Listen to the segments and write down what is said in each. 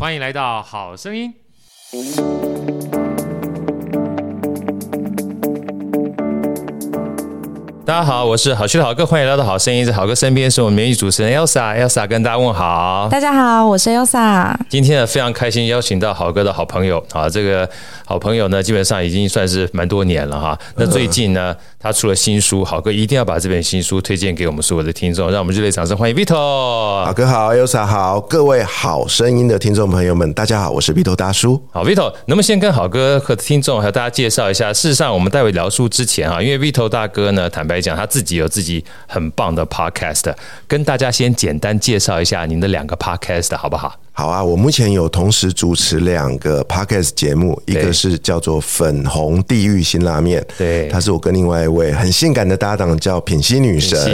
欢迎来到好声音。大家好，我是好趣的好哥，欢迎来到好声音。在好哥身边是我们美女主持人 Elsa，Elsa 跟大家问好。大家好，我是 Elsa。今天呢，非常开心邀请到好哥的好朋友啊，这个好朋友呢，基本上已经算是蛮多年了哈。那最近呢，他出了新书，好哥一定要把这本新书推荐给我们所有的听众，让我们热烈掌声欢迎 Vito。好哥好，Elsa 好，各位好声音的听众朋友们，大家好，我是 Vito 大叔。好，Vito，能不能先跟好哥和听众还有大家介绍一下？事实上，我们待会聊书之前啊，因为 Vito 大哥呢，坦白讲，他自己有自己很棒的 podcast，跟大家先简单介绍一下您的两个 podcast 好不好？好啊，我目前有同时主持两个 podcast 节目，一个是叫做《粉红地狱辛拉面》，对，他是我跟另外一位很性感的搭档叫品心女神，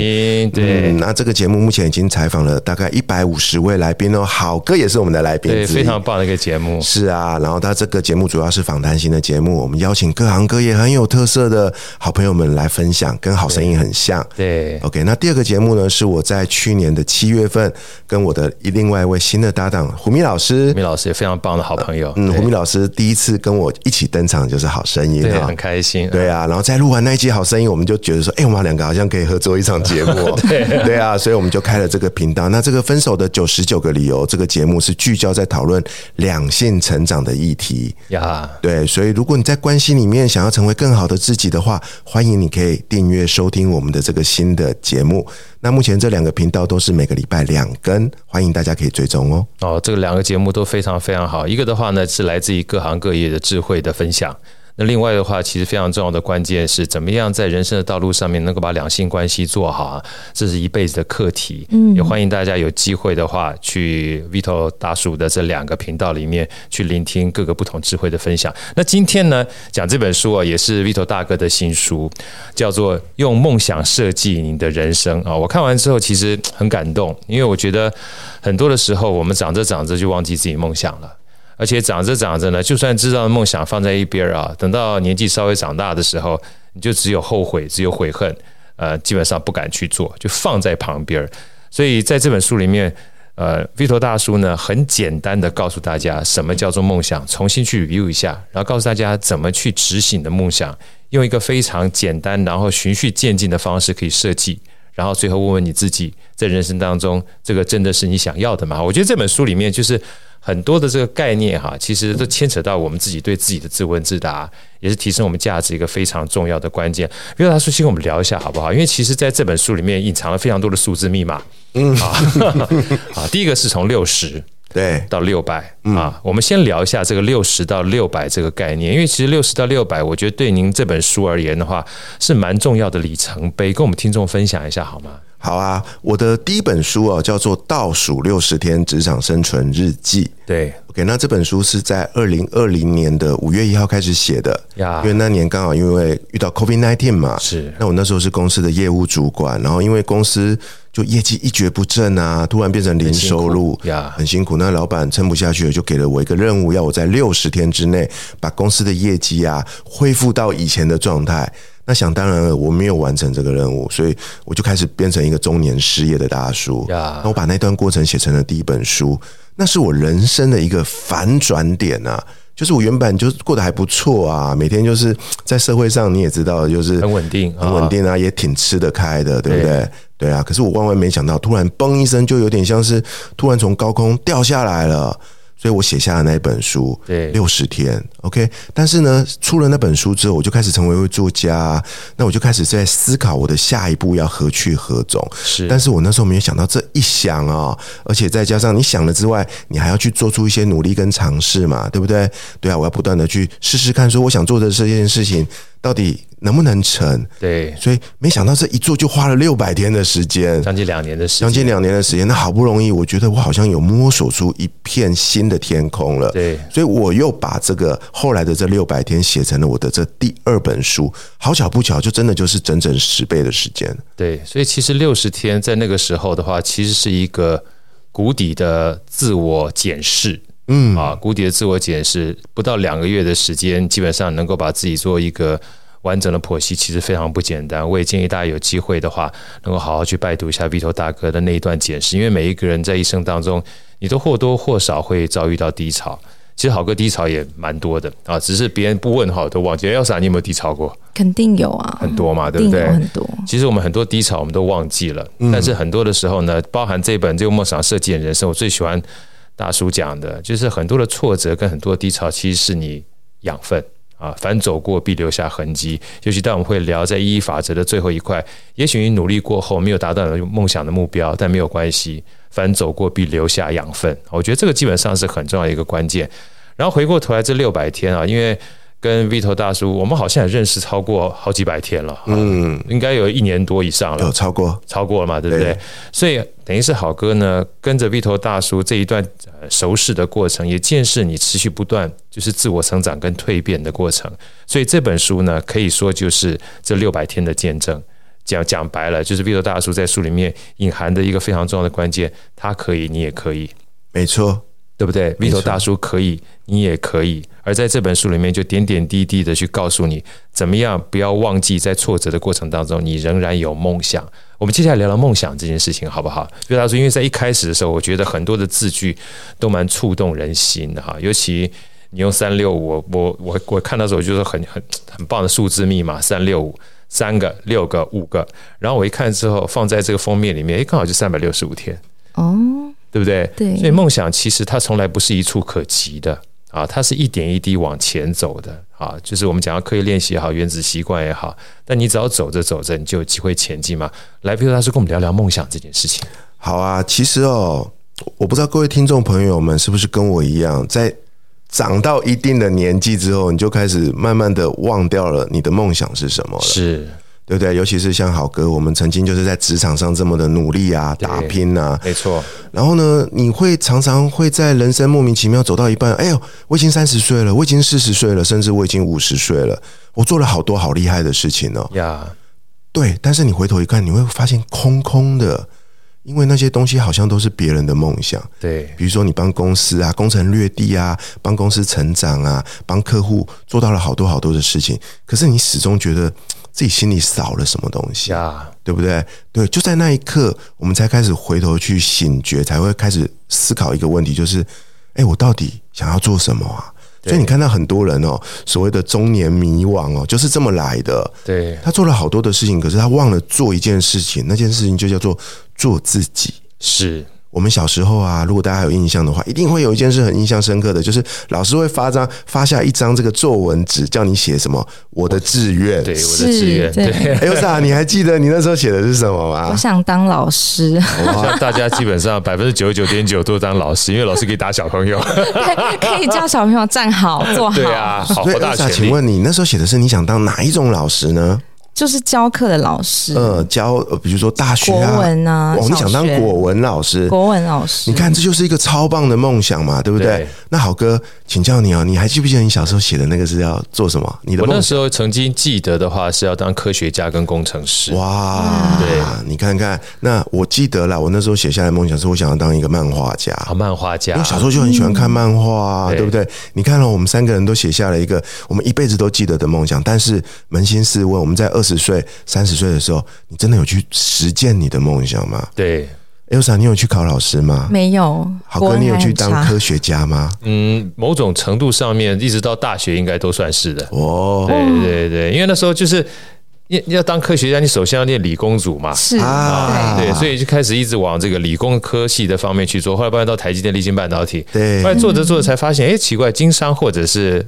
对、嗯。那这个节目目前已经采访了大概一百五十位来宾哦，好哥也是我们的来宾，对，非常棒的一个节目。是啊，然后他这个节目主要是访谈型的节目，我们邀请各行各业很有特色的好朋友们来分享，跟好声音很像。对，对，OK。那第二个节目呢，是我在去年的七月份跟我的另外一位新的搭档。胡咪老师，胡咪老师也非常棒的好朋友。嗯，胡咪老师第一次跟我一起登场就是好声音，对，很开心。对啊，然后在录完那一集好声音，我们就觉得说，哎，我们两个好像可以合作一场节目。对，对啊，所以我们就开了这个频道。那这个分手的九十九个理由这个节目是聚焦在讨论两性成长的议题呀。对，所以如果你在关系里面想要成为更好的自己的话，欢迎你可以订阅收听我们的这个新的节目。那目前这两个频道都是每个礼拜两更，欢迎大家可以追踪哦。哦，这两个节目都非常非常好。一个的话呢，是来自于各行各业的智慧的分享。那另外的话，其实非常重要的关键是怎么样在人生的道路上面能够把两性关系做好啊，这是一辈子的课题。嗯，也欢迎大家有机会的话，去 Vito 大叔的这两个频道里面去聆听各个不同智慧的分享。那今天呢，讲这本书啊，也是 Vito 大哥的新书，叫做《用梦想设计你的人生》啊。我看完之后其实很感动，因为我觉得很多的时候我们长着长着就忘记自己梦想了。而且长着长着呢，就算知道梦想放在一边啊，等到年纪稍微长大的时候，你就只有后悔，只有悔恨，呃，基本上不敢去做，就放在旁边。所以在这本书里面，呃，Vito 大叔呢，很简单的告诉大家什么叫做梦想，重新去 review 一下，然后告诉大家怎么去执行的梦想，用一个非常简单，然后循序渐进的方式可以设计，然后最后问问你自己，在人生当中，这个真的是你想要的吗？我觉得这本书里面就是。很多的这个概念哈，其实都牵扯到我们自己对自己的自问自答，也是提升我们价值一个非常重要的关键。Vito 大叔，先跟我们聊一下好不好？因为其实在这本书里面隐藏了非常多的数字密码。嗯，好，啊，第一个是从六十对到六百啊，我们先聊一下这个六十到六百这个概念，因为其实六十到六百，我觉得对您这本书而言的话，是蛮重要的里程碑，跟我们听众分享一下好吗？好啊，我的第一本书啊，叫做《倒数六十天职场生存日记》。对，OK，那这本书是在二零二零年的五月一号开始写的呀，因为那年刚好因为遇到 COVID-19 嘛，是。那我那时候是公司的业务主管，然后因为公司就业绩一蹶不振啊，突然变成零收入呀，很辛苦。那老板撑不下去了，就给了我一个任务，要我在六十天之内把公司的业绩啊恢复到以前的状态。那想当然了，我没有完成这个任务，所以我就开始变成一个中年失业的大叔。那我把那段过程写成了第一本书，那是我人生的一个反转点啊！就是我原本就过得还不错啊，每天就是在社会上你也知道，就是很稳定，很稳定啊，也挺吃得开的，对不对？对啊。可是我万万没想到，突然嘣一声，就有点像是突然从高空掉下来了。所以我写下了那本书，对，六十天，OK。但是呢，出了那本书之后，我就开始成为一位作家，那我就开始在思考我的下一步要何去何从。是，但是我那时候没有想到这一想啊，而且再加上你想了之外，你还要去做出一些努力跟尝试嘛，对不对？对啊，我要不断的去试试看，说我想做的这件事情到底能不能成？对，所以没想到这一做就花了六百天的时间，将近两年的时间，将近两年的时间。那好不容易，我觉得我好像有摸索出一片新的天空了。对，所以我又把这个后来的这六百天写成了我的这第二本书。好巧不巧，就真的就是整整十倍的时间。对，所以其实六十天在那个时候的话，其实是一个谷底的自我检视。嗯啊，谷底的自我检视，不到两个月的时间，基本上能够把自己做一个完整的剖析，其实非常不简单。我也建议大家有机会的话，能够好好去拜读一下 Vito 大哥的那一段检视，因为每一个人在一生当中，你都或多或少会遭遇到低潮。其实好哥低潮也蛮多的啊，只是别人不问哈，都忘记。Elsa，你有没有低潮过？肯定有啊，很多嘛，对不对？很多。其实我们很多低潮我们都忘记了，嗯、但是很多的时候呢，包含这本这个梦想设计的人生，我最喜欢大叔讲的，就是很多的挫折跟很多低潮，其实是你养分啊。凡走过必留下痕迹，尤其当我们会聊在意义法则的最后一块，也许你努力过后没有达到你梦想的目标，但没有关系。凡走过必留下养分，我觉得这个基本上是很重要的一个关键。然后回过头来这六百天啊，因为跟 Vito 大叔，我们好像也认识超过好几百天了，嗯，应该有一年多以上了，有超过超过了嘛，对不对？对，所以等于是好哥呢，跟着 Vito 大叔这一段熟识的过程，也见识你持续不断就是自我成长跟蜕变的过程。所以这本书呢，可以说就是这六百天的见证。讲讲白了，就是 Vito 大叔在书里面隐含的一个非常重要的关键，他可以，你也可以，没错，对不对？Vito 大叔可以，你也可以。而在这本书里面，就点点滴滴的去告诉你，怎么样不要忘记，在挫折的过程当中，你仍然有梦想。我们接下来聊聊梦想这件事情，好不好？Vito 大叔，因为在一开始的时候，我觉得很多的字句都蛮触动人心的哈，尤其你用三六五，我我我看到的时候就是很很很棒的数字密码三六五。三个、六个、五个，然后我一看之后，放在这个封面里面，哎，刚好就三百六十五天，哦，对不对？对。所以梦想其实它从来不是一触可及的啊，它是一点一滴往前走的啊。就是我们讲要刻意练习也好，原子习惯也好，但你只要走着走着，你就有机会前进嘛。来，Vito 大师跟我们聊聊梦想这件事情。好啊，其实哦，我不知道各位听众朋友们是不是跟我一样，在。长到一定的年纪之后，你就开始慢慢的忘掉了你的梦想是什么了，是对不对？尤其是像好哥，我们曾经就是在职场上这么的努力啊，打拼啊，没错。然后呢，你会常常会在人生莫名其妙走到一半，哎呦，我已经三十岁了，我已经四十岁了，甚至我已经五十岁了，我做了好多好厉害的事情哦。呀，对，但是你回头一看，你会发现空空的。因为那些东西好像都是别人的梦想，对，比如说你帮公司啊攻城略地啊，帮公司成长啊，帮客户做到了好多好多的事情，可是你始终觉得自己心里少了什么东西啊，对不对？对，就在那一刻，我们才开始回头去醒觉，才会开始思考一个问题，就是，哎，我到底想要做什么啊？所以你看到很多人哦，所谓的中年迷惘哦，就是这么来的。对，他做了好多的事情，可是他忘了做一件事情，那件事情就叫做做自己。是。我们小时候啊，如果大家有印象的话，一定会有一件事很印象深刻的，就是老师会发张发下一张这个作文纸，叫你写什么我的志愿。对，我的志愿。对，Elsa，你还记得你那时候写的是什么吗？我想当老师。哇，大家基本上百分之九十九点九都当老师，因为老师可以打小朋友，可以教小朋友站好坐好。对啊，好大权力。请问你那时候写的是你想当哪一种老师呢？就是教课的老师，呃，教，比如说大学啊，国文啊，哦，你想当国文老师，国文老师，你看这就是一个超棒的梦想嘛，对不对？对，那好哥，请教你哦，你还记不记得你小时候写的那个是要做什么？我那时候曾经记得的话是要当科学家跟工程师。哇，对，你看看，那我记得了，我那时候写下来的梦想是我想要当一个漫画家，啊，漫画家，我小时候就很喜欢看漫画啊，嗯，对不对？你看了，哦，我们三个人都写下了一个我们一辈子都记得的梦想，但是扪心自问，我们在二十岁、三十岁的时候，你真的有去实践你的梦想吗？对，Elsa，你有去考老师吗？没有。好哥，你有去当科学家吗？嗯，某种程度上面，一直到大学应该都算是的。哦，对对对，因为那时候就是要要当科学家，你首先要念理工组嘛。是啊，对，所以就开始一直往这个理工科系的方面去做。后来搬到台积电、立晶半导体。对，后来做着做着才发现，哎，奇怪，经商或者是。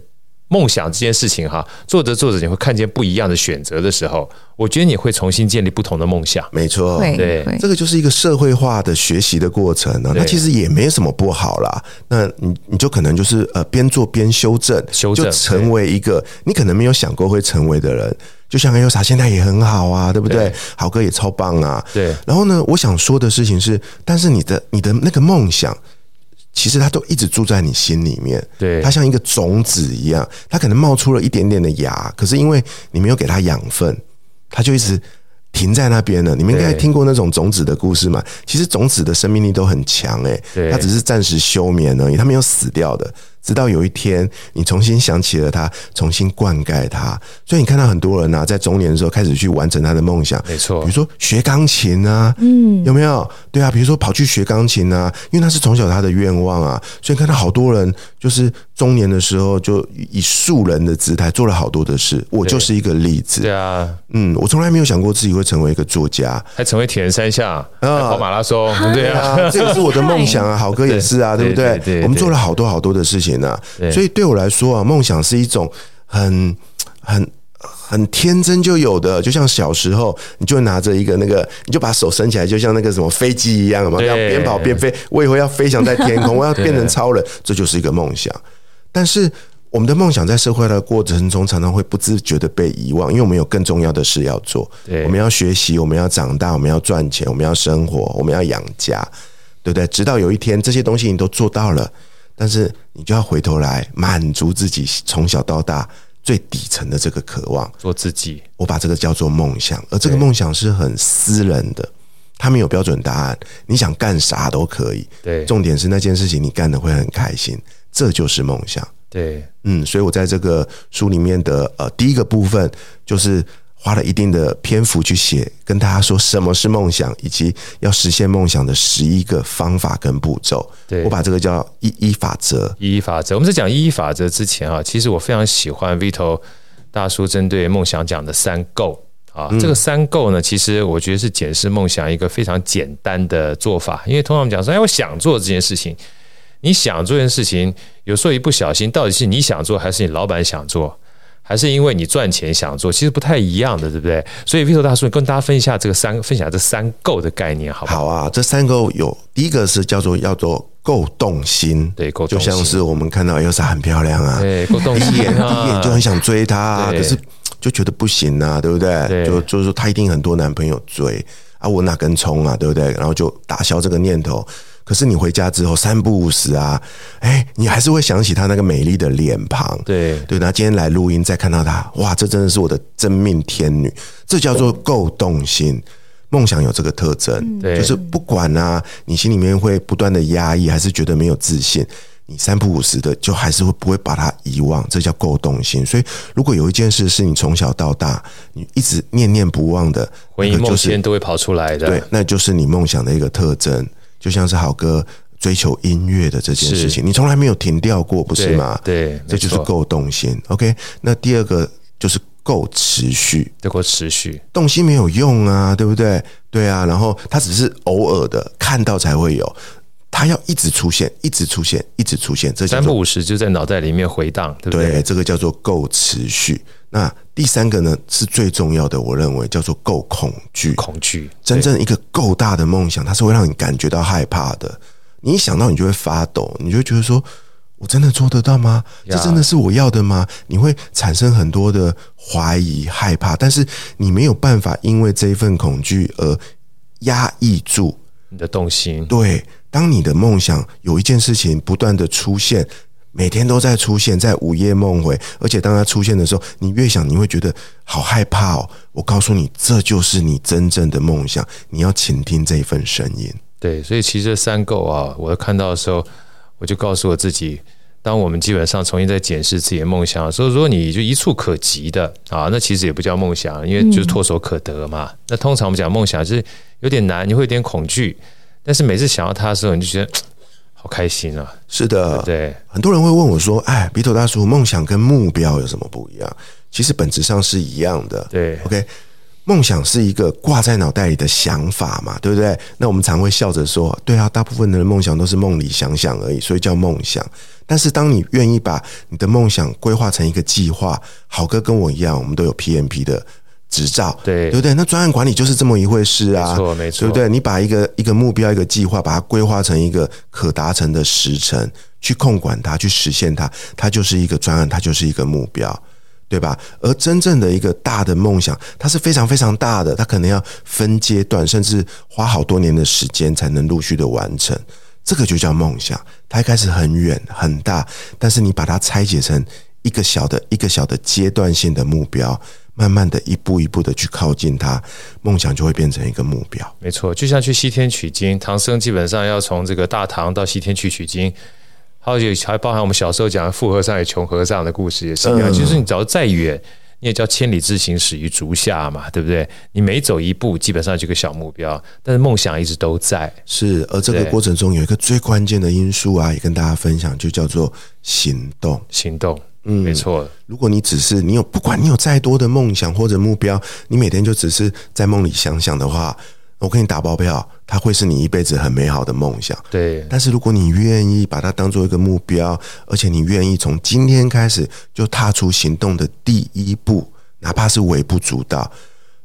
梦想这件事情哈，做着做着你会看见不一样的选择的时候，我觉得你会重新建立不同的梦想。没错，对，这个就是一个社会化的学习的过程呢。那其实也没什么不好啦。那你你就可能就是呃边做边修正，修正，就成为一个你可能没有想过会成为的人。就像 Elsa 现在也很好啊，对不对？好哥也超棒啊。对。然后呢，我想说的事情是，但是你的你的那个梦想。其实它都一直住在你心里面，对，它像一个种子一样，它可能冒出了一点点的芽，可是因为你没有给它养分，它就一直停在那边了。你们应该听过那种种子的故事嘛？其实种子的生命力都很强，诶，它只是暂时休眠而已，它没有死掉的。直到有一天你重新想起了他，重新灌溉他。所以你看到很多人呢、啊，在中年的时候开始去完成他的梦想，没错，比如说学钢琴啊，嗯，有没有？对啊，比如说跑去学钢琴啊，因为那是从小他的愿望啊。所以看到好多人就是中年的时候就以素人的姿态做了好多的事，我就是一个例子。对啊，嗯，我从来没有想过自己会成为一个作家，还成为铁人三项啊，跑马拉松，对啊，这也是我的梦想啊。好哥也是啊，对不对，我们做了好多好多的事情呢、啊，所以对我来说啊，梦想是一种很很很天真就有的，就像小时候，你就拿着一个那个，你就把手伸起来，就像那个什么飞机一样嘛，要边跑边飞。我以后要飞翔在天空，我要变成超人，这就是一个梦想。但是我们的梦想在社会的过程中，常常会不自觉的被遗忘，因为我们有更重要的事要做。我们要学习，我们要长大，我们要赚钱，我们要生活，我们要养家。对不对？直到有一天这些东西你都做到了，但是你就要回头来满足自己从小到大最底层的这个渴望，做自己。我把这个叫做梦想，而这个梦想是很私人的，它没有标准答案，你想干啥都可以。对，重点是那件事情你干得会很开心，这就是梦想。对，嗯，所以我在这个书里面的呃第一个部分就是。花了一定的篇幅去写，跟大家说什么是梦想，以及要实现梦想的十一个方法跟步骤。对，我把这个叫一一法则。一一法则。我们在讲一一法则之前啊，其实我非常喜欢 Vito 大叔针对梦想讲的三 Go 啊。这个三 Go 呢，其实我觉得是检视梦想一个非常简单的做法。因为通常我们讲说，哎，我想做这件事情，你想做这件事情，有时候一不小心，到底是你想做，还是你老板想做？还是因为你赚钱想做，其实不太一样的，对不对？所以 Vito 大叔，你跟大家分享这个三，分享这三 Go 的概念，好不好？好啊，这三 Go 有第一个是叫做叫做够动心，对，够动心，就像是我们看到 Elsa 很漂亮啊，对，够动心，一眼一眼就很想追她啊，可是就觉得不行啊，对不对？对就就是说她一定很多男朋友追啊，我哪根葱啊，对不对？然后就打消这个念头。可是你回家之后三不五时啊，哎，你还是会想起她那个美丽的脸庞。对对，那今天来录音再看到她，哇，这真的是我的真命天女。这叫做够动心。梦想有这个特征，对，就是不管啊，你心里面会不断的压抑，还是觉得没有自信，你三不五时的就还是会不会把它遗忘。这叫够动心。所以，如果有一件事是你从小到大你一直念念不忘的，回忆梦间都会跑出来的，对，那就是你梦想的一个特征。就像是好哥追求音乐的这件事情，你从来没有停掉过，不是吗？对，这就是够动心。OK，那第二个就是够持续，够持续。动心没有用啊，对不对？对啊，然后它只是偶尔的看到才会有，它要一直出现，一直出现，一直出现。这三不五十就在脑袋里面回荡，对不对？对，这个叫做够持续。那第三个呢，是最重要的，我认为叫做够恐惧。恐惧，真正一个够大的梦想，它是会让你感觉到害怕的。你一想到，你就会发抖，你就会觉得说：“我真的做得到吗？这真的是我要的吗？”你会产生很多的怀疑、害怕，但是你没有办法因为这一份恐惧而压抑住你的动心。对，当你的梦想有一件事情不断的出现。每天都在出现在午夜梦回，而且当它出现的时候，你越想，你会觉得好害怕哦。我告诉你，这就是你真正的梦想，你要倾听这一份声音。对，所以其实这三 Go 啊，我看到的时候，我就告诉我自己，当我们基本上重新在检视自己的梦想，所以说你就一触可及的啊，那其实也不叫梦想，因为就是唾手可得嘛。嗯、那通常我们讲梦想就是有点难，你会有点恐惧，但是每次想到它的时候，你就觉得。好开心啊！是的，对，很多人会问我说：“哎，Vito 大叔，梦想跟目标有什么不一样？”其实本质上是一样的。对，OK，梦想是一个挂在脑袋里的想法嘛，对不对？那我们常会笑着说：“对啊，大部分的人梦想都是梦里想想而已，所以叫梦想。”但是当你愿意把你的梦想规划成一个计划，好哥跟我一样，我们都有 PMP 的。执照，对对不对？那专案管理就是这么一回事啊，没错没错，对不对？你把一个一个目标、一个计划，把它规划成一个可达成的时程，去控管它，去实现它，它就是一个专案，它就是一个目标，对吧？而真正的一个大的梦想，它是非常非常大的，它可能要分阶段，甚至花好多年的时间才能陆续的完成。这个就叫梦想，它一开始很远很大，但是你把它拆解成一个小的、一个小的阶段性的目标。慢慢的一步一步的去靠近它，梦想就会变成一个目标。没错，就像去西天取经，唐僧基本上要从这个大唐到西天去取经，还有还包含我们小时候讲的富和尚与穷和尚的故事也是一样，其实你走得再远。你也叫千里之行，始于足下嘛，对不对？你每走一步，基本上就个小目标，但是梦想一直都在。是，而这个过程中有一个最关键的因素啊，也跟大家分享，就叫做行动。行动，嗯，没错。如果你只是你有，不管你有再多的梦想或者目标，你每天就只是在梦里想想的话。我给你打包票，它会是你一辈子很美好的梦想。对，但是如果你愿意把它当做一个目标，而且你愿意从今天开始就踏出行动的第一步，哪怕是微不足道，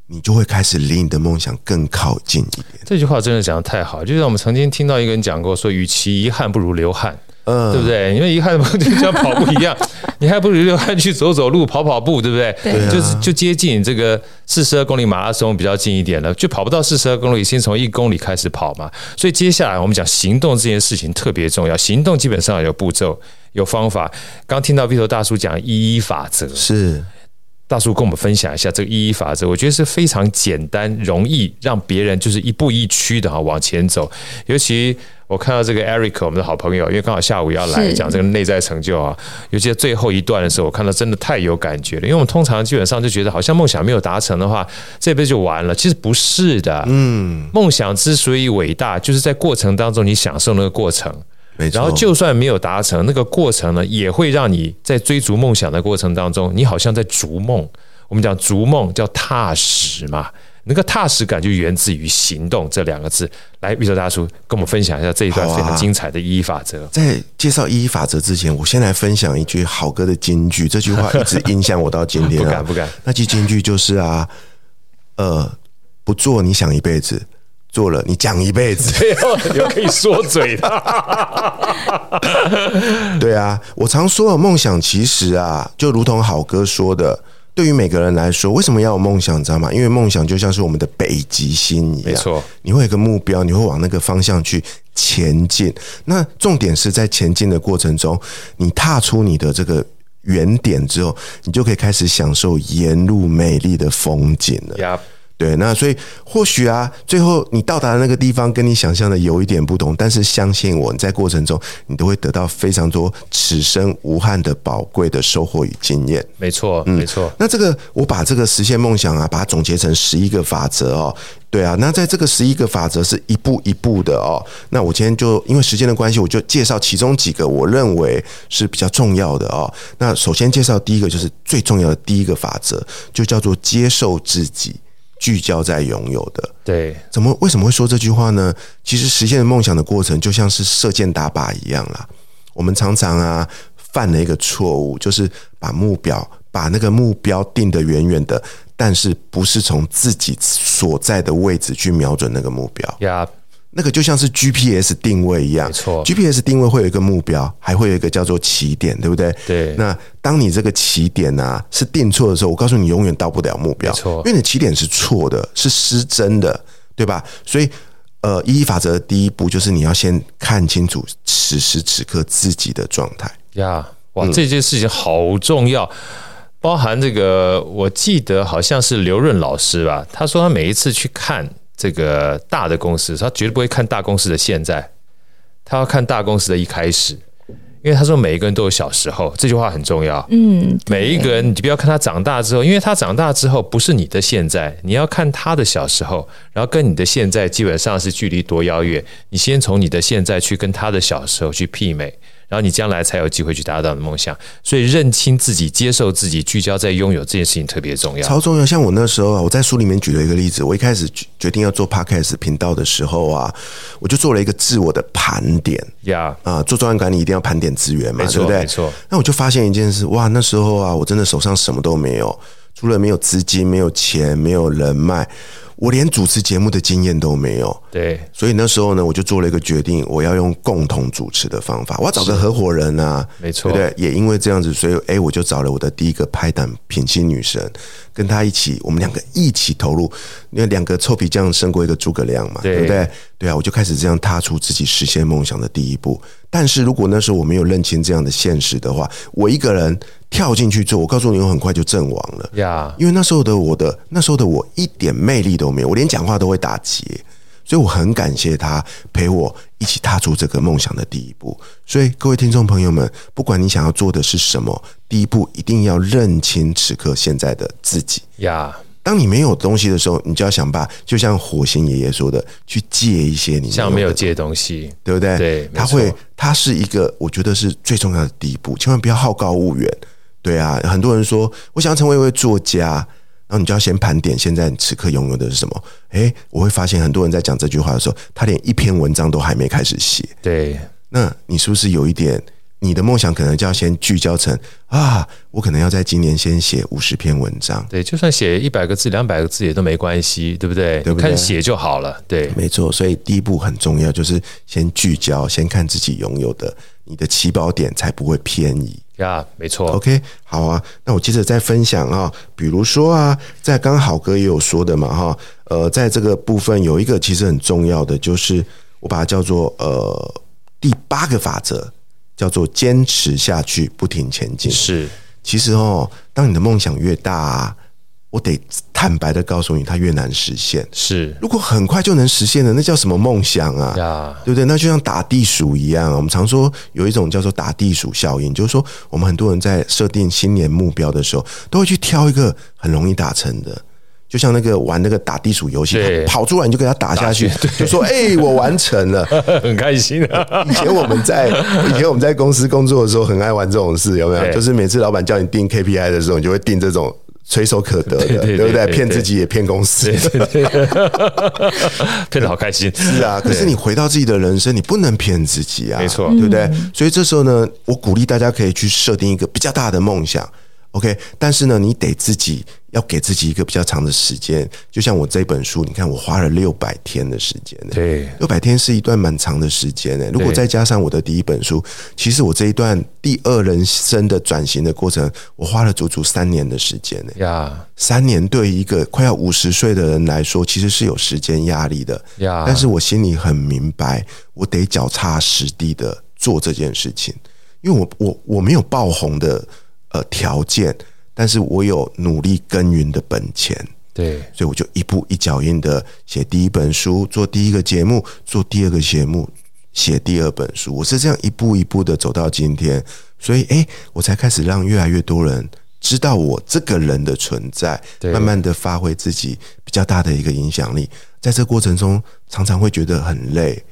你就会开始离你的梦想更靠近一点。这句话真的讲的太好，就像我们曾经听到一个人讲过，说：“与其遗憾，不如流汗。”嗯，对不对？因为遗憾的就像跑步一样，你还不如去走走路、跑跑步，对不对？对，就是就接近这个四十二公里马拉松比较近一点了，就跑不到四十二公里，先从一公里开始跑嘛。所以接下来我们讲行动这件事情特别重要，行动基本上有步骤、有方法。刚听到 Vito 大叔讲一一法则，是大叔跟我们分享一下这个一一法则，我觉得是非常简单、容易让别人就是一步一趋的哈往前走，尤其。我看到这个 Eric，我们的好朋友，因为刚好下午要来讲这个内在成就啊，尤其在最后一段的时候，我看到真的太有感觉了。因为我们通常基本上就觉得，好像梦想没有达成的话，这辈子就完了。其实不是的，嗯，梦想之所以伟大，就是在过程当中你享受那个过程，没错。然后就算没有达成，那个过程呢，也会让你在追逐梦想的过程当中，你好像在逐梦。我们讲逐梦叫踏实嘛。那个踏实感就源自于行动这两个字。来，Vito 大叔跟我们分享一下这一段非常精彩的一一法则。啊、在介绍一一法则之前，我先来分享一句好哥的金句。这句话一直影响我到今天、啊。不敢不敢。那句金句就是啊，呃，不做你想一辈子，做了你讲一辈子。有可以说嘴的。对啊，我常说的梦想其实啊，就如同好哥说的。对于每个人来说，为什么要有梦想？你知道吗？因为梦想就像是我们的北极星一样，没错。你会有一个目标，你会往那个方向去前进。那重点是在前进的过程中，你踏出你的这个原点之后，你就可以开始享受沿路美丽的风景了。对，那所以或许啊，最后你到达的那个地方跟你想象的有一点不同，但是相信我，你在过程中你都会得到非常多此生无憾的宝贵的收获与经验。没错，嗯，没错。那这个我把这个实现梦想啊，把它总结成十一个法则哦。对啊，那在这个十一个法则是一步一步的哦。那我今天就因为时间的关系，我就介绍其中几个我认为是比较重要的哦。那首先介绍第一个就是最重要的第一个法则，就叫做接受自己。聚焦在拥有的，对，怎么为什么会说这句话呢？其实实现梦想的过程就像是射箭打靶一样啦。我们常常啊犯了一个错误，就是把目标把那个目标定得远远的，但是不是从自己所在的位置去瞄准那个目标。Yeah. 那个就像是 GPS 定位一样，没错。GPS 定位会有一个目标，还会有一个叫做起点，对不对？对。那当你这个起点啊是定错的时候，我告诉你，永远到不了目标，没错。因为你起点是错的，是失真的，对吧？所以，呃，一一法则的第一步就是你要先看清楚此时此刻自己的状态。呀，哇，这件事情好重要，包含这个，我记得好像是刘润老师吧，他说他每一次去看。这个大的公司，他绝对不会看大公司的现在，他要看大公司的一开始，因为他说每一个人都有小时候，这句话很重要。嗯，每一个人，你不要看他长大之后，因为他长大之后不是你的现在，你要看他的小时候，然后跟你的现在基本上是距离多遥远，你先从你的现在去跟他的小时候去媲美。然后你将来才有机会去达到你的梦想，所以认清自己、接受自己、聚焦在拥有这件事情特别重要，超重要。像我那时候啊，我在书里面举了一个例子，我一开始决定要做 Podcast 频道的时候啊，我就做了一个自我的盘点呀.啊，做专案管理一定要盘点资源嘛，对不对？没错。那我就发现一件事，哇，那时候啊，我真的手上什么都没有，除了没有资金、没有钱、没有人脉。我连主持节目的经验都没有，对，所以那时候呢，我就做了一个决定，我要用共同主持的方法，我要找个合伙人啊，没错，对不对？也因为这样子，所以哎，我就找了我的第一个拍档品心女神，跟他一起，我们两个一起投入，因为两个臭皮匠胜过一个诸葛亮嘛，对，对不对？对啊，我就开始这样踏出自己实现梦想的第一步。但是如果那时候我没有认清这样的现实的话，我一个人跳进去做，我告诉你，我很快就阵亡了呀。因为那时候的我的那时候的我一点魅力都没有，我连讲话都会打结，所以我很感谢他陪我一起踏出这个梦想的第一步。所以各位听众朋友们，不管你想要做的是什么，第一步一定要认清此刻现在的自己呀。当你没有东西的时候，你就要想办法，就像火星爷爷说的，去借一些你像没有借东西，对不对？对，他会，他是一个我觉得是最重要的第一步，千万不要好高骛远。对啊，很多人说我想要成为一位作家。然后你就要先盘点现在你此刻拥有的是什么？诶，我会发现很多人在讲这句话的时候，他连一篇文章都还没开始写。对，那你是不是有一点？你的梦想可能就要先聚焦成啊，我可能要在今年先写五十篇文章。对，就算写一百个字、两百个字也都没关系，对不对？对不对？看写就好了。对，没错。所以第一步很重要，就是先聚焦，先看自己拥有的，你的起跑点才不会偏移。呀，没错。OK，好啊。那我接着再分享啊，比如说啊，在刚好哥也有说的嘛，哈，呃，在这个部分有一个其实很重要的，就是我把它叫做呃第八个法则。叫做坚持下去，不停前进。是，其实哦，当你的梦想越大啊，我得坦白的告诉你，它越难实现。是，如果很快就能实现的，那叫什么梦想啊？呀，对不对？那就像打地鼠一样。我们常说有一种叫做打地鼠效应，就是说我们很多人在设定新年目标的时候，都会去挑一个很容易达成的。就像那个玩那个打地鼠游戏，跑出来你就给他打下去，就说：“哎、欸，我完成了，很开心啊。”以前我们在以前我们在公司工作的时候，很爱玩这种事，有没有？就是每次老板叫你定 KPI 的时候，你就会定这种垂手可得的，对，对，对，对，对不对？骗自己也骗公司，骗得好开心。是啊，可是你回到自己的人生，你不能骗自己啊，没错，对不对？所以这时候呢，我鼓励大家可以去设定一个比较大的梦想。OK，但是呢，你得自己要给自己一个比较长的时间。就像我这本书，你看我花了六百天的时间，对，六百天是一段蛮长的时间呢。如果再加上我的第一本书，其实我这一段第二人生的转型的过程，我花了足足三年的时间呢。呀，三年对于一个快要五十岁的人来说，其实是有时间压力的。呀，但是我心里很明白，我得脚踏实地的做这件事情，因为我我我没有爆红的。呃，条件，但是我有努力耕耘的本钱，对，所以我就一步一脚印的写第一本书，做第一个节目，做第二个节目，写第二本书，我是这样一步一步的走到今天，所以，诶，我才开始让越来越多人知道我这个人的存在，慢慢的发挥自己比较大的一个影响力，在这过程中，常常会觉得很累，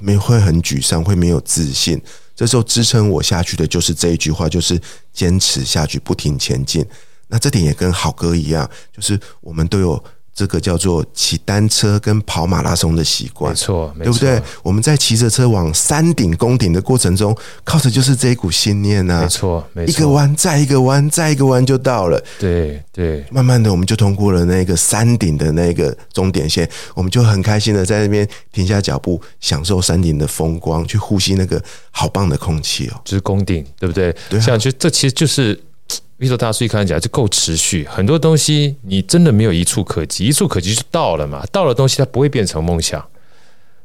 没会很沮丧，会没有自信。这时候支撑我下去的就是这一句话，就是坚持下去，不停前进。那这点也跟好哥一样，就是我们都有。这个叫做骑单车跟跑马拉松的习惯，没错，对不对？我们在骑着车往山顶攻顶的过程中，靠的就是这一股信念啊！没错，没错，一个弯再一个弯再一个弯就到了。对对，慢慢的我们就通过了那个山顶的那个终点线，我们就很开心的在那边停下脚步，享受山顶的风光，去呼吸那个好棒的空气哦。就是攻顶，对不对？对啊，像就这其实就是。V 头大叔一看起来就够持续，很多东西你真的没有一触可及，一触可及就到了嘛，到了东西它不会变成梦想，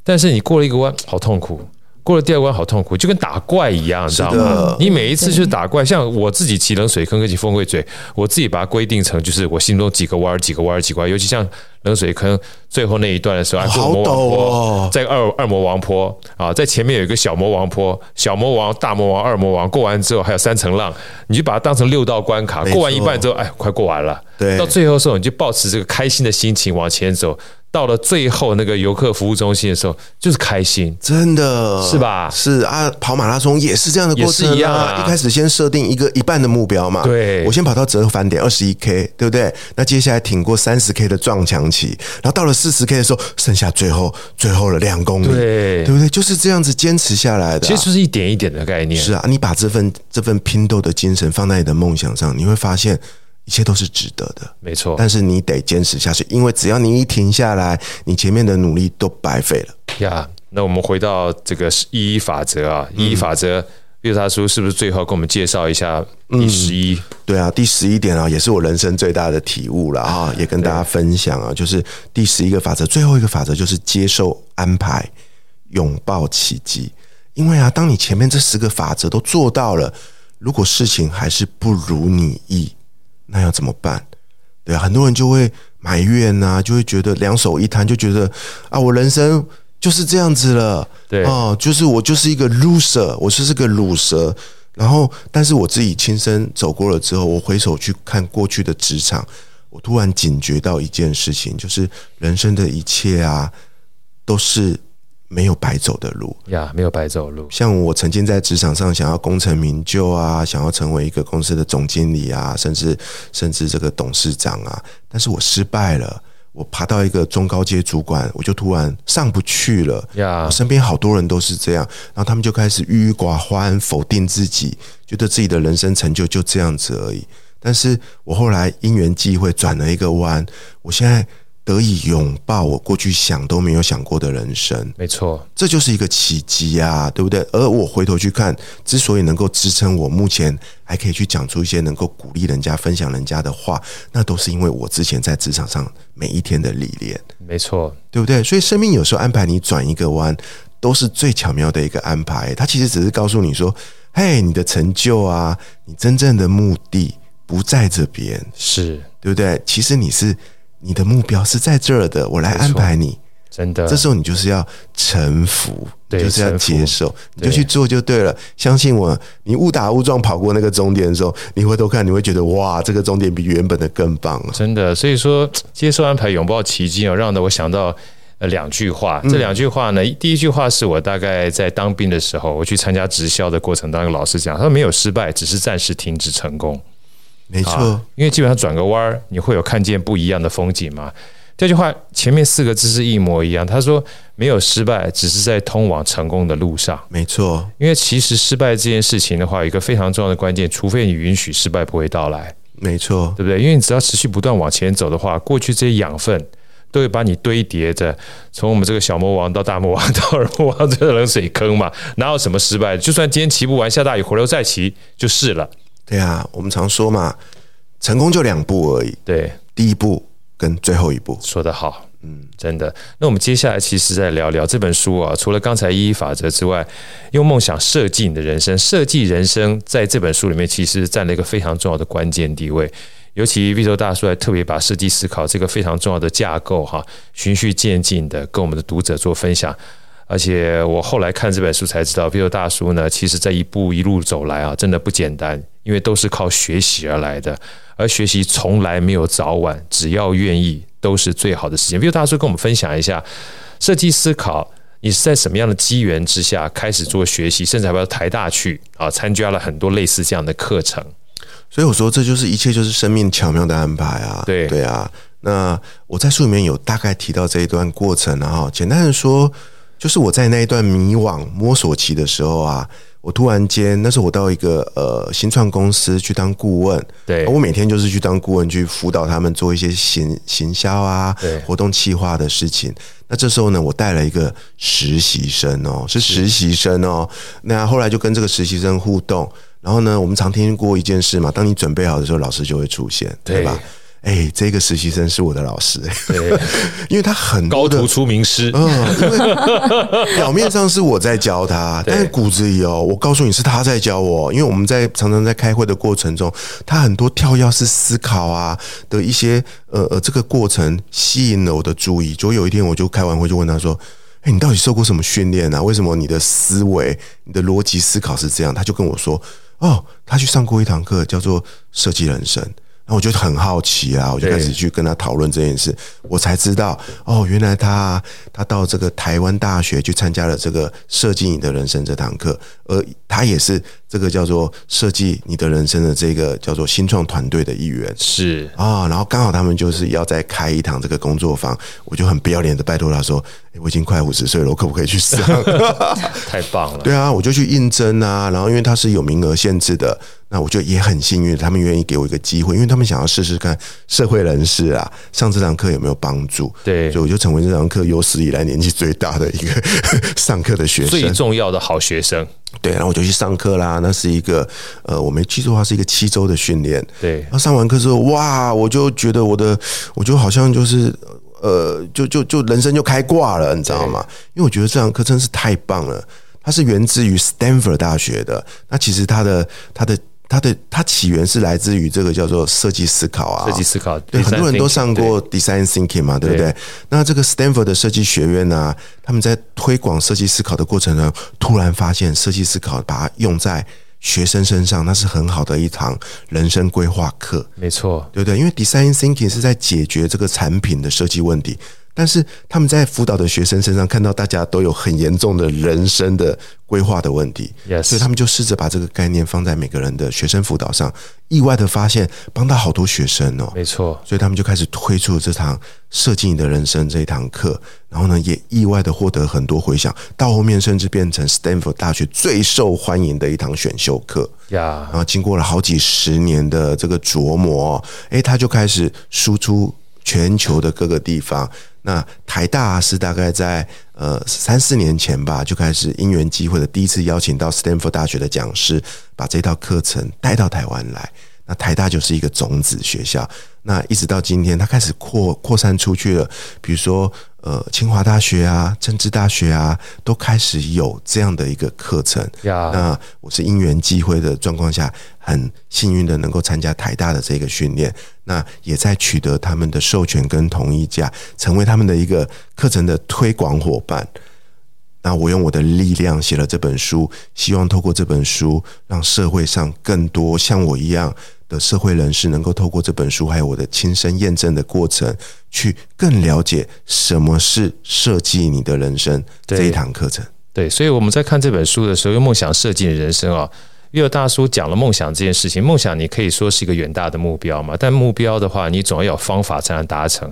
但是你过了一个弯，好痛苦。过了第二关好痛苦，就跟打怪一样，你知道吗？你每一次去打怪，像我自己骑冷水坑跟骑风柜嘴，我自己把它规定成就是我心中几个弯儿几个弯儿几个弯，尤其像冷水坑最后那一段的时候，还过魔王坡，在二二魔王坡啊，在前面有一个小魔王坡，小魔王、大魔王、二魔王，过完之后还有三层浪，你就把它当成六道关卡，过完一半之后，哎，快过完了。对，到最后的时候，你就保持这个开心的心情往前走。到了最后那个游客服务中心的时候，就是开心，真的是吧？是啊，跑马拉松也是这样的过程啊。一样啊，一开始先设定一个一半的目标嘛，对，我先跑到折返点二十一 K，对不对？那接下来挺过三十 K 的撞墙期，然后到了四十 K 的时候，剩下最后最后的两公里，对，对不对？就是这样子坚持下来的啊。其实就是一点一点的概念。是啊，你把这份这份拼斗的精神放在你的梦想上，你会发现。一切都是值得的，没错。但是你得坚持下去，因为只要你一停下来，你前面的努力都白费了呀。那我们回到这个一一法则啊，一一法则大叔是不是最后跟我们介绍一下第十一？嗯，对啊，第十一点啊，也是我人生最大的体悟了啊，也跟大家分享啊，就是第十一个法则，最后一个法则就是接受安排，拥抱奇迹。因为啊，当你前面这十个法则都做到了，如果事情还是不如你意。那要怎么办？对啊，很多人就会埋怨啊，就会觉得两手一摊，就觉得啊，我人生就是这样子了，对哦，就是我就是一个 loser，我就是个鲁蛇。然后，但是我自己亲身走过了之后，我回首去看过去的职场，我突然警觉到一件事情，就是人生的一切啊，都是没有白走的路呀，没有白走路。像我曾经在职场上想要功成名就啊，想要成为一个公司的总经理啊，甚至甚至这个董事长啊，但是我失败了。我爬到一个中高阶主管，我就突然上不去了。呀，我身边好多人都是这样，然后他们就开始郁郁寡欢，否定自己，觉得自己的人生成就就这样子而已。但是我后来因缘际会转了一个弯，我现在。得以拥抱我过去想都没有想过的人生，没错，这就是一个奇迹啊，对不对？而我回头去看，之所以能够支撑我目前还可以去讲出一些能够鼓励人家、分享人家的话，那都是因为我之前在职场上每一天的历练，没错，对不对？所以生命有时候安排你转一个弯，都是最巧妙的一个安排。它其实只是告诉你说：“嘿，你的成就啊，你真正的目的不在这边，是对不对？其实你是。”你的目标是在这儿的，我来安排你。真的，这时候你就是要臣服，对，就是要接受，你就去做就对了。相信我，你误打误撞跑过那个终点的时候，你回头看，你会觉得哇，这个终点比原本的更棒了。真的，所以说接受安排，拥抱奇迹哦，让的我想到呃两句话。这两句话呢，第一句话是我大概在当兵的时候，我去参加直销的过程当中，老师讲，他说没有失败，只是暂时停止成功。没错，因为基本上转个弯儿，你会有看见不一样的风景嘛。这句话前面四个字是一模一样。他说没有失败，只是在通往成功的路上。没错，因为其实失败这件事情的话，有一个非常重要的关键，除非你允许失败不会到来。没错，对不对？因为你只要持续不断往前走的话，过去这些养分都会把你堆叠着，从我们这个小魔王到大魔王到二魔王这个冷水坑嘛。哪有什么失败？就算今天骑不完，下大雨回头再骑就是了。对啊，我们常说嘛，成功就两步而已。对，第一步跟最后一步。说得好，嗯，真的。那我们接下来其实再聊聊这本书啊，除了刚才一一法则之外，用梦想设计你的人生，设计人生在这本书里面其实占了一个非常重要的关键地位。尤其 Vito 大叔还特别把设计思考这个非常重要的架构哈，循序渐进的跟我们的读者做分享。而且我后来看这本书才知道，Vito 大叔呢，其实这一步一路走来啊，真的不简单。因为都是靠学习而来的，而学习从来没有早晚，只要愿意，都是最好的时间。比如大叔跟我们分享一下设计思考，你是在什么样的机缘之下开始做学习，甚至还要台大去啊，参加了很多类似这样的课程。所以我说，这就是一切就是生命巧妙的安排啊！对对啊，那我在书里面有大概提到这一段过程啊，简单的说，就是我在那一段迷惘摸索期的时候啊。我突然间，那时候我到一个呃新创公司去当顾问，对，我每天就是去当顾问，去辅导他们做一些行行销啊，对，活动企划的事情。那这时候呢，我带了一个实习生哦，是实习生哦。那后来就跟这个实习生互动，然后呢，我们常听过一件事嘛，当你准备好的时候，老师就会出现，对吧？哎、欸，这个实习生是我的老师，对，因为他很高徒出名师，嗯，因为 表面上是我在教他，但是骨子里哦，我告诉你是他在教我，因为我们在常常在开会的过程中，他很多跳跃式思考啊的一些呃呃这个过程吸引了我的注意，就有一天我就开完会就问他说：“哎，你到底受过什么训练啊？为什么你的思维、你的逻辑思考是这样？”他就跟我说：“哦，他去上过一堂课，叫做设计人生。”然后我就很好奇啊，我就开始去跟他讨论这件事，我才知道哦，原来他他到这个台湾大学去参加了这个设计你的人生这堂课，而他也是这个叫做设计你的人生的这个叫做新创团队的一员，是啊，然后刚好他们就是要再开一堂这个工作坊，我就很不要脸的拜托他说，诶，我已经快五十岁了，我可不可以去上？太棒了，对啊，我就去应征啊，然后因为他是有名额限制的。那我就也很幸运，他们愿意给我一个机会，因为他们想要试试看社会人士啊上这堂课有没有帮助。对，所以我就成为这堂课有史以来年纪最大的一个 上课的学生，最重要的好学生。对，然后我就去上课啦。那是一个呃，我没记错的话，是一个七周的训练。对，然后上完课之后，哇，我就觉得我的，我就好像就是呃，就就就人生就开挂了，你知道吗？因为我觉得这堂课真是太棒了。它是源自于 Stanford 大学的，那其实它的它的。它的它起源是来自于这个叫做设计思考啊，设计思考，对，很多人都上过 design thinking 嘛，对不对？那这个 Stanford 的设计学院呢，他们在推广设计思考的过程中，突然发现设计思考把它用在学生身上，那是很好的一堂人生规划课，没错，对不对？因为 design thinking 是在解决这个产品的设计问题。但是他们在辅导的学生身上看到大家都有很严重的人生的规划的问题，Yes. 所以他们就试着把这个概念放在每个人的学生辅导上，意外的发现帮到好多学生哦，没错，所以他们就开始推出这堂设计你的人生这一堂课，然后呢也意外的获得很多回响，到后面甚至变成 Stanford 大学最受欢迎的一堂选修课呀。Yeah. 然后经过了好几十年的这个琢磨，诶，他就开始输出全球的各个地方。那台大是大概在呃三四年前吧，就开始因缘机会的第一次邀请到斯坦福大学的讲师，把这套课程带到台湾来。那台大就是一个种子学校，那一直到今天，它开始扩扩散出去了。比如说，呃，清华大学啊，政治大学啊，都开始有这样的一个课程。那我是因缘际会的状况下，很幸运的能够参加台大的这个训练，那也在取得他们的授权跟同意下，成为他们的一个课程的推广伙伴。那我用我的力量写了这本书，希望透过这本书，让社会上更多像我一样的社会人士，能够透过这本书，还有我的亲身验证的过程，去更了解什么是设计你的人生这一堂课程。对，所以我们在看这本书的时候，用梦想设计你的人生啊。因为大叔讲了梦想这件事情，梦想你可以说是一个远大的目标嘛，但目标的话，你总要有方法才能达成。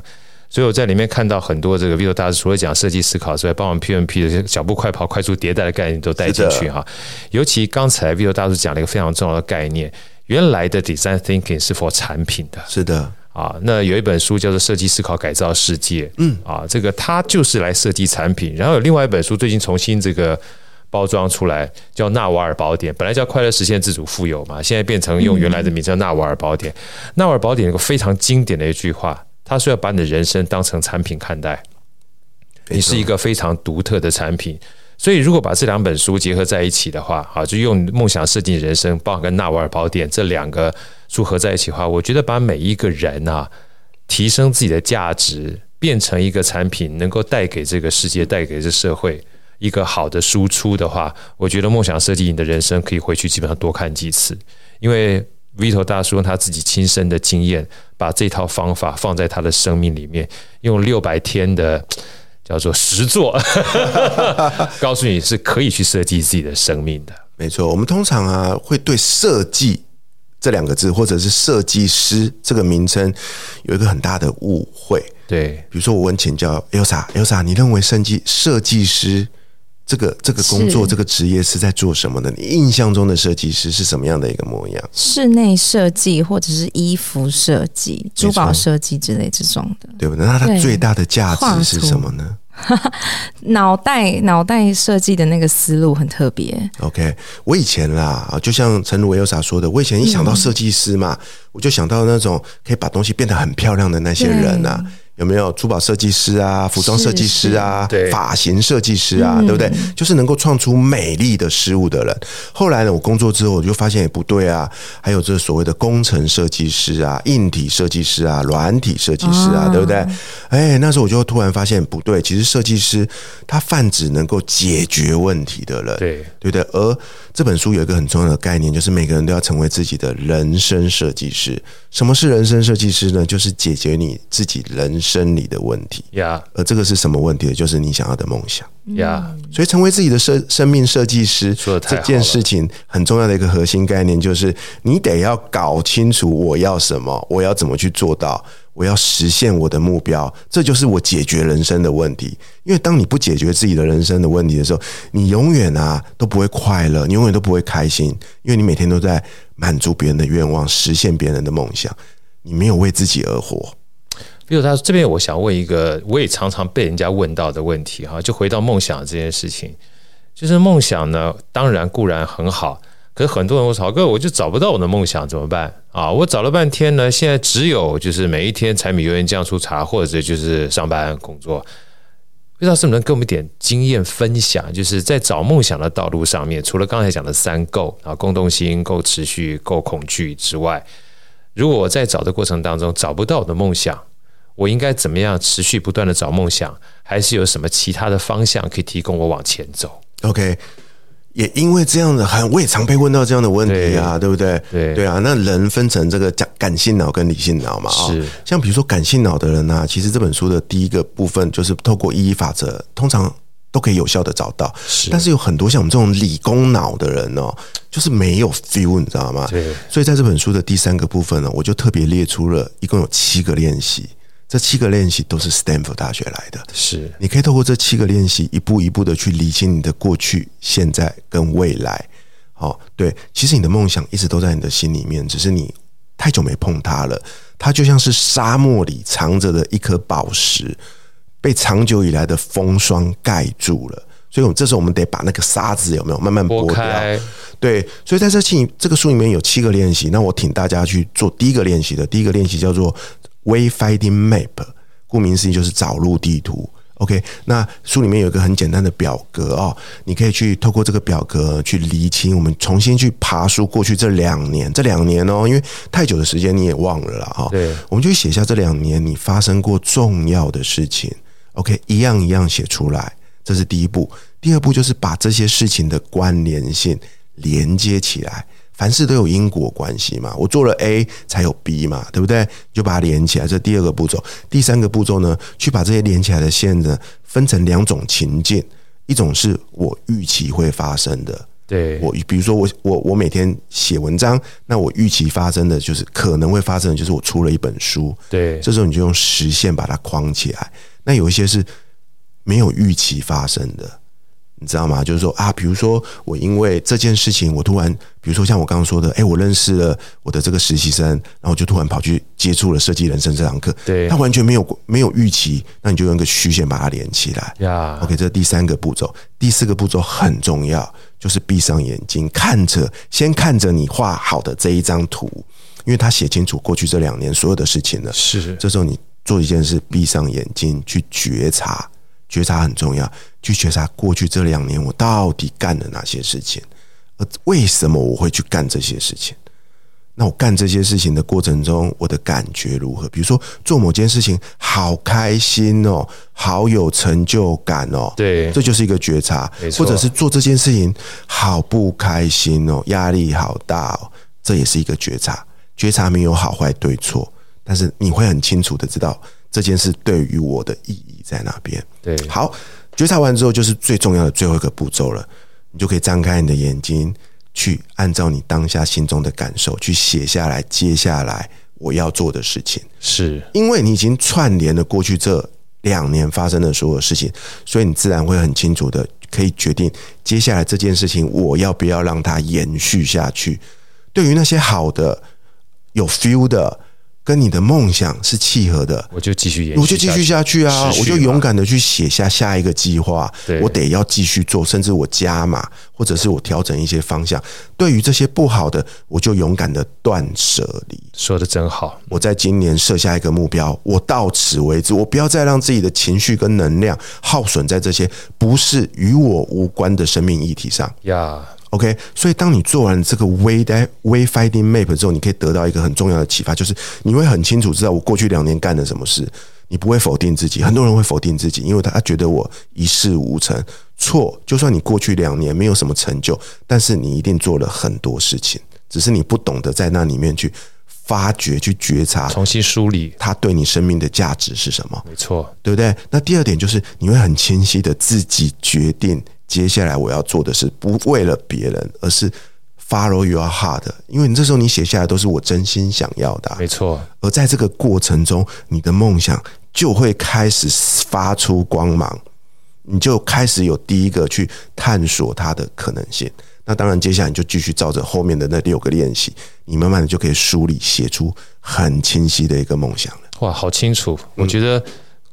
所以我在里面看到很多这个 Vito 大师除了讲设计思考之外，帮我们 PMP 的脚步快跑、快速迭代的概念都带进去哈。尤其刚才 Vito 大叔讲了一个非常重要的概念，原来的 Design Thinking 是 for 产品的，是的啊。那有一本书叫做《设计思考改造世界》，嗯啊，这个它就是来设计产品。然后有另外一本书最近重新这个包装出来，叫《纳瓦尔宝典》，本来叫《快乐实现自主富有》嘛，现在变成用原来的名字叫《纳瓦尔宝典》。纳瓦尔宝典有个非常经典的一句话。他说要把你的人生当成产品看待，你是一个非常独特的产品。所以，如果把这两本书结合在一起的话，啊，就用梦想设计人生，包含跟纳瓦尔宝典这两个书合在一起的话，我觉得把每一个人啊，提升自己的价值，变成一个产品，能够带给这个世界、带给这社会一个好的输出的话，我觉得梦想设计你的人生可以回去基本上多看几次，因为。Vito 大叔用他自己亲身的经验，把这套方法放在他的生命里面，用六百天的叫做实作，告诉你是可以去设计自己的生命的。没错，我们通常啊会对“设计”这两个字，或者是“设计师”这个名称有一个很大的误会。对，比如说我问请教 Elsa，Elsa，你认为设计设计师？这个这个工作这个职业是在做什么的？你印象中的设计师是什么样的一个模样？室内设计或者是衣服设计、珠宝设计之类这种的，对不对？那它最大的价值是什么呢？脑袋脑袋设计的那个思路很特别。OK，我以前啦，就像陈如 Elsa 说的，我以前一想到设计师嘛，嗯、我就想到那种可以把东西变得很漂亮的那些人啊。有没有珠宝设计师啊，服装设计师啊，对，发型设计师啊，对不对？就是能够创出美丽的事物的人。后来呢，我工作之后我就发现也不对啊，还有这所谓的工程设计师啊、硬体设计师啊、软体设计师啊，对不对？哎，那时候我就突然发现不对，其实设计师他泛指能够解决问题的人，对，对不对？而这本书有一个很重要的概念，就是每个人都要成为自己的人生设计师。什么是人生设计师呢？就是解决你自己人生理的问题呀。而这个是什么问题？就是你想要的梦想呀。所以，成为自己的生生命设计师这件事情很重要的一个核心概念，就是你得要搞清楚我要什么，我要怎么去做到。我要实现我的目标，这就是我解决人生的问题。因为当你不解决自己的人生的问题的时候，你永远啊都不会快乐，你永远都不会开心，因为你每天都在满足别人的愿望，实现别人的梦想，你没有为自己而活。比如他这边，我想问一个我也常常被人家问到的问题哈，就回到梦想这件事情，就是梦想呢，当然固然很好。可是很多人我说，哥，我就找不到我的梦想怎么办啊？我找了半天呢，现在只有就是每一天柴米油盐酱醋茶，或者就是上班工作。不知道是不是能给我们一点经验分享？就是在找梦想的道路上面，除了刚才讲的三够啊，共动心、够持续、够恐惧之外，如果我在找的过程当中找不到我的梦想，我应该怎么样持续不断的找梦想？还是有什么其他的方向可以提供我往前走？OK。也因为这样的，很我也常被问到这样的问题啊，对，对不对？对对啊，那人分成这个感感性脑跟理性脑嘛，啊，是像比如说感性脑的人呢，啊，其实这本书的第一个部分就是透过意义法则，通常都可以有效的找到。是，但是有很多像我们这种理工脑的人哦，就是没有 feel，你知道吗？对。所以在这本书的第三个部分呢，我就特别列出了一共有七个练习。这七个练习都是 Stanford 大学来的，是你可以透过这七个练习，一步一步的去理清你的过去、现在跟未来。好，对，其实你的梦想一直都在你的心里面，只是你太久没碰它了。它就像是沙漠里藏着的一颗宝石，被长久以来的风霜盖住了。所以，我们这时候我们得把那个沙子有没有慢慢剥掉？对，所以在这期这个书里面有七个练习，那我请大家去做第一个练习的。第一个练习叫做。Wayfinding Map，顾名思义就是找路地图。OK，那书里面有一个很简单的表格哦，你可以去透过这个表格去厘清。我们重新去爬书过去这两年，这两年哦，因为太久的时间你也忘了啦哈。对，我们就写下这两年你发生过重要的事情。OK，一样一样写出来，这是第一步。第二步就是把这些事情的关联性连接起来。凡事都有因果关系嘛，我做了 A 才有 B 嘛，对不对？就把它连起来，这第二个步骤。第三个步骤呢，去把这些连起来的线呢，分成两种情境，一种是我预期会发生的，对我，比如说我我我每天写文章，那我预期发生的就是可能会发生的就是我出了一本书，对，这时候你就用实线把它框起来。那有一些是没有预期发生的。你知道吗？就是说啊，比如说我因为这件事情，我突然，比如说像我刚刚说的，哎，我认识了我的这个实习生，然后就突然跑去接触了设计人生这堂课。对，他完全没有没有预期，那你就用一个虚线把它连起来。呀，OK，这是第三个步骤。第四个步骤很重要，就是闭上眼睛，看着先看着你画好的这一张图，因为他写清楚过去这两年所有的事情了。是，这时候你做一件事，闭上眼睛去觉察。觉察很重要，去觉察过去这两年我到底干了哪些事情，而为什么我会去干这些事情？那我干这些事情的过程中，我的感觉如何？比如说做某件事情好开心哦，好有成就感哦，对，这就是一个觉察。或者是做这件事情好不开心哦，压力好大哦，这也是一个觉察。觉察没有好坏对错，但是你会很清楚的知道。这件事对于我的意义在哪边？对，好，觉察完之后就是最重要的最后一个步骤了，你就可以张开你的眼睛，去按照你当下心中的感受去写下来，接下来我要做的事情。是因为你已经串联了过去这两年发生的所有事情，所以你自然会很清楚的可以决定接下来这件事情我要不要让它延续下去。对于那些好的、有 feel 的。跟你的梦想是契合的，我就继续演，我就继续下去啊！我就勇敢的去写下下一个计划，我得要继续做，甚至我加码，或者是我调整一些方向。对于这些不好的，我就勇敢的断舍离。说的真好！我在今年设下一个目标，我到此为止，我不要再让自己的情绪跟能量耗损在这些不是与我无关的生命议题上呀。OK，所以当你做完这个 Way Wayfinding Map 之后，你可以得到一个很重要的启发，就是你会很清楚知道我过去两年干了什么事。你不会否定自己，很多人会否定自己，因为他觉得我一事无成。错，就算你过去两年没有什么成就，但是你一定做了很多事情，只是你不懂得在那里面去发掘、去觉察、重新梳理它对你生命的价值是什么。没错，对不对？那第二点就是你会很清晰的自己决定。接下来我要做的是不为了别人，而是 follow your heart。因为你这时候你写下来都是我真心想要的，没错。而在这个过程中，你的梦想就会开始发出光芒，你就开始有第一个去探索它的可能性。那当然，接下来你就继续照着后面的那六个练习，你慢慢的就可以梳理写出很清晰的一个梦想了。哇，好清楚！我觉得。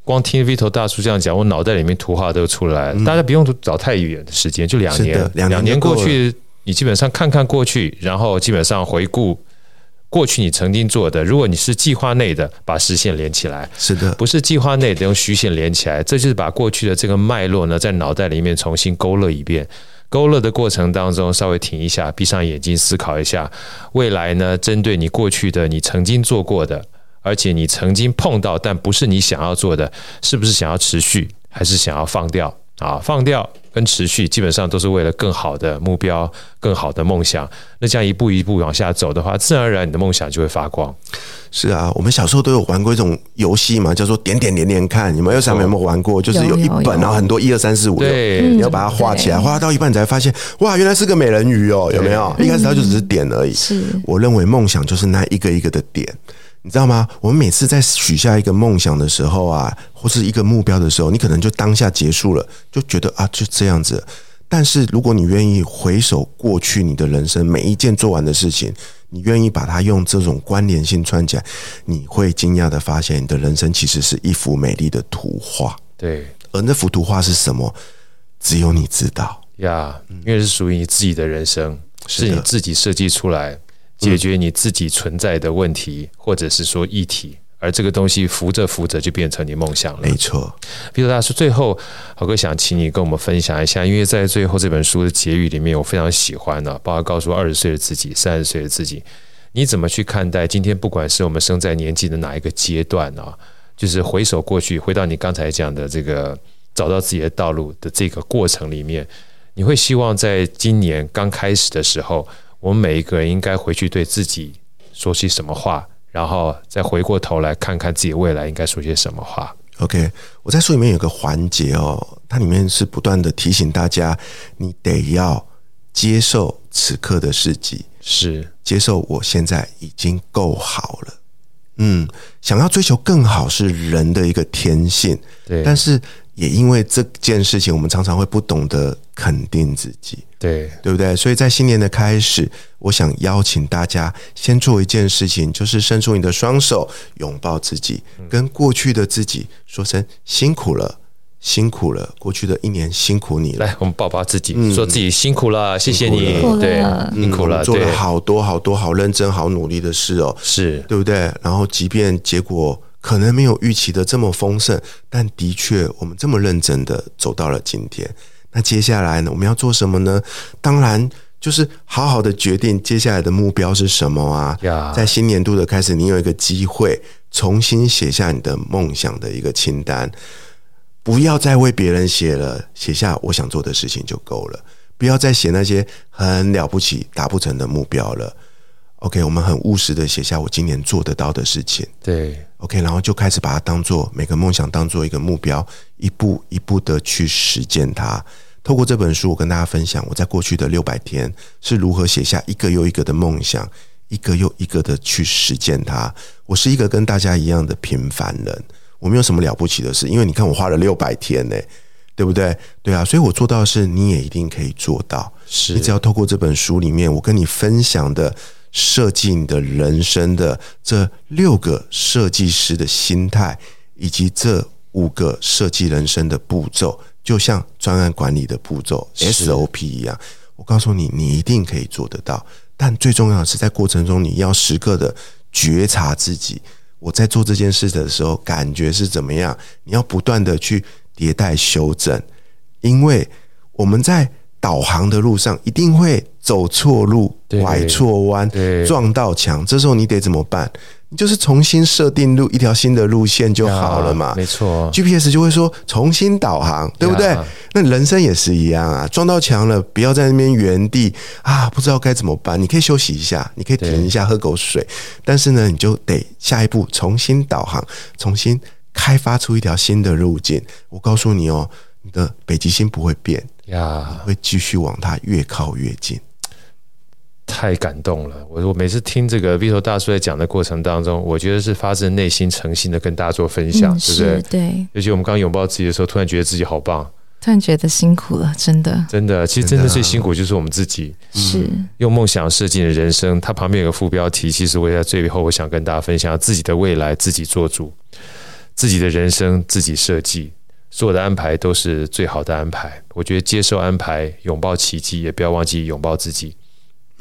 光听 Vito 大叔这样讲，我脑袋里面图画都出来了。大家不用找太远的时间，就两年，两年过去，你基本上看看过去，然后基本上回顾过去你曾经做的，如果你是计划内的，把实线连起来，是的；不是计划内的，用虚线连起来，这就是把过去的这个脉络呢，在脑袋里面重新勾勒一遍。勾勒的过程当中，稍微停一下，闭上眼睛思考一下，未来呢，针对你过去的你曾经做过的，而且你曾经碰到但不是你想要做的，是不是想要持续，还是想要放掉？啊，放掉跟持续基本上都是为了更好的目标、更好的梦想。那这样一步一步往下走的话，自然而然你的梦想就会发光。是啊，我们小时候都有玩过一种游戏嘛，叫做点点连连看。你们有小朋友有没有玩过？就是有一本，然后很多一二三四五六，你要把它画起来，画到一半你才发现，哇，原来是个美人鱼哦，有没有？一开始它就只是点而已。是，我认为梦想就是那一个一个的点。你知道吗？我们每次在许下一个梦想的时候啊，或是一个目标的时候，你可能就当下结束了，就觉得啊，就这样子。但是如果你愿意回首过去你的人生每一件做完的事情，你愿意把它用这种关联性串起来，你会惊讶的发现，你的人生其实是一幅美丽的图画。对，而那幅图画是什么？只有你知道呀因为是属于你自己的人生，是你自己设计出来。解决你自己存在的问题，或者是说议题，而这个东西扶着扶着就变成你梦想了。没错，比如大师，最后好哥想请你跟我们分享一下，因为在最后这本书的结语里面，我非常喜欢呢，包括告诉二十岁的自己、三十岁的自己，你怎么去看待今天，不管是我们生在年纪的哪一个阶段啊，就是回首过去，回到你刚才讲的这个找到自己的道路的这个过程里面，你会希望在今年刚开始的时候。我们每一个人应该回去对自己说些什么话，然后再回过头来看看自己未来应该说些什么话。OK，我在书里面有个环节哦，它里面是不断的提醒大家，你得要接受此刻的自己，是接受我现在已经够好了。嗯，想要追求更好是人的一个天性，对，但是。也因为这件事情，我们常常会不懂得肯定自己，对对不对？所以在新年的开始，我想邀请大家先做一件事情，就是伸出你的双手，拥抱自己，跟过去的自己说声辛苦了，辛苦了，过去的一年辛苦你了。来，我们抱抱自己，嗯、说自己辛苦了，谢谢你，对，辛苦了，做了好多好多好认真、好努力的事哦，是对不对？然后，即便结果。可能没有预期的这么丰盛，但的确，我们这么认真的走到了今天。那接下来呢？我们要做什么呢？当然，就是好好的决定接下来的目标是什么啊.在新年度的开始，你有一个机会重新写下你的梦想的一个清单，不要再为别人写了，写下我想做的事情就够了，不要再写那些很了不起达不成的目标了。OK，我们很务实的写下我今年做得到的事情。对，OK，然后就开始把它当做每个梦想当做一个目标，一步一步的去实践它。透过这本书，我跟大家分享我在过去的六百天是如何写下一个又一个的梦想，一个又一个的去实践它。我是一个跟大家一样的平凡人，我没有什么了不起的事，因为你看我花了六百天呢，对不对？对啊，所以我做到的事，你也一定可以做到。是，你只要透过这本书里面我跟你分享的。设计你的人生的这六个设计师的心态，以及这五个设计人生的步骤，就像专案管理的步骤 SOP 一样。我告诉你，你一定可以做得到。但最重要的是，在过程中你要时刻的觉察自己，我在做这件事的时候感觉是怎么样。你要不断的去迭代修正，因为我们在。导航的路上一定会走错路、拐错弯、撞到墙，这时候你得怎么办？你就是重新设定路一条新的路线就好了嘛。没错，GPS 就会说重新导航，对不对？那人生也是一样啊，撞到墙了，不要在那边原地啊，不知道该怎么办。你可以休息一下，你可以停一下喝口水，但是呢，你就得下一步重新导航，重新开发出一条新的路径。我告诉你哦，你的北极星不会变。呀，会继续往它越靠越近，太感动了！我我每次听这个 Vito 大叔在讲的过程当中，我觉得是发自内心、诚心的跟大家做分享，对不对？对。尤其我们刚拥抱自己的时候，突然觉得自己好棒，突然觉得辛苦了，真的，真的。其实真的最辛苦就是我们自己，是用梦想设计的人生。它旁边有个副标题，其实我也在最后，我想跟大家分享自己的未来，自己做主，自己的人生自己设计。所有的安排都是最好的安排。我觉得接受安排，拥抱奇迹，也不要忘记拥抱自己。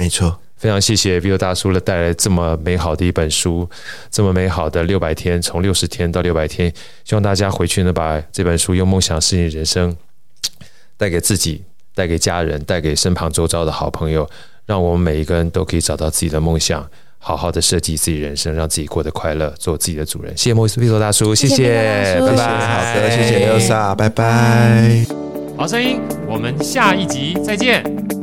没错，非常谢谢 Vito 大叔了带来这么美好的一本书，这么美好的六百天，从六十天到六百天，希望大家回去能把这本书用梦想适应人生带给自己，带给家人，带给身旁周遭的好朋友，让我们每一个人都可以找到自己的梦想，好好的设计自己人生，让自己过得快乐，做自己的主人。谢谢莫斯 Vito 大叔，谢谢，拜拜，好的，谢谢 Elsa，拜拜。好声音，我们下一集再见。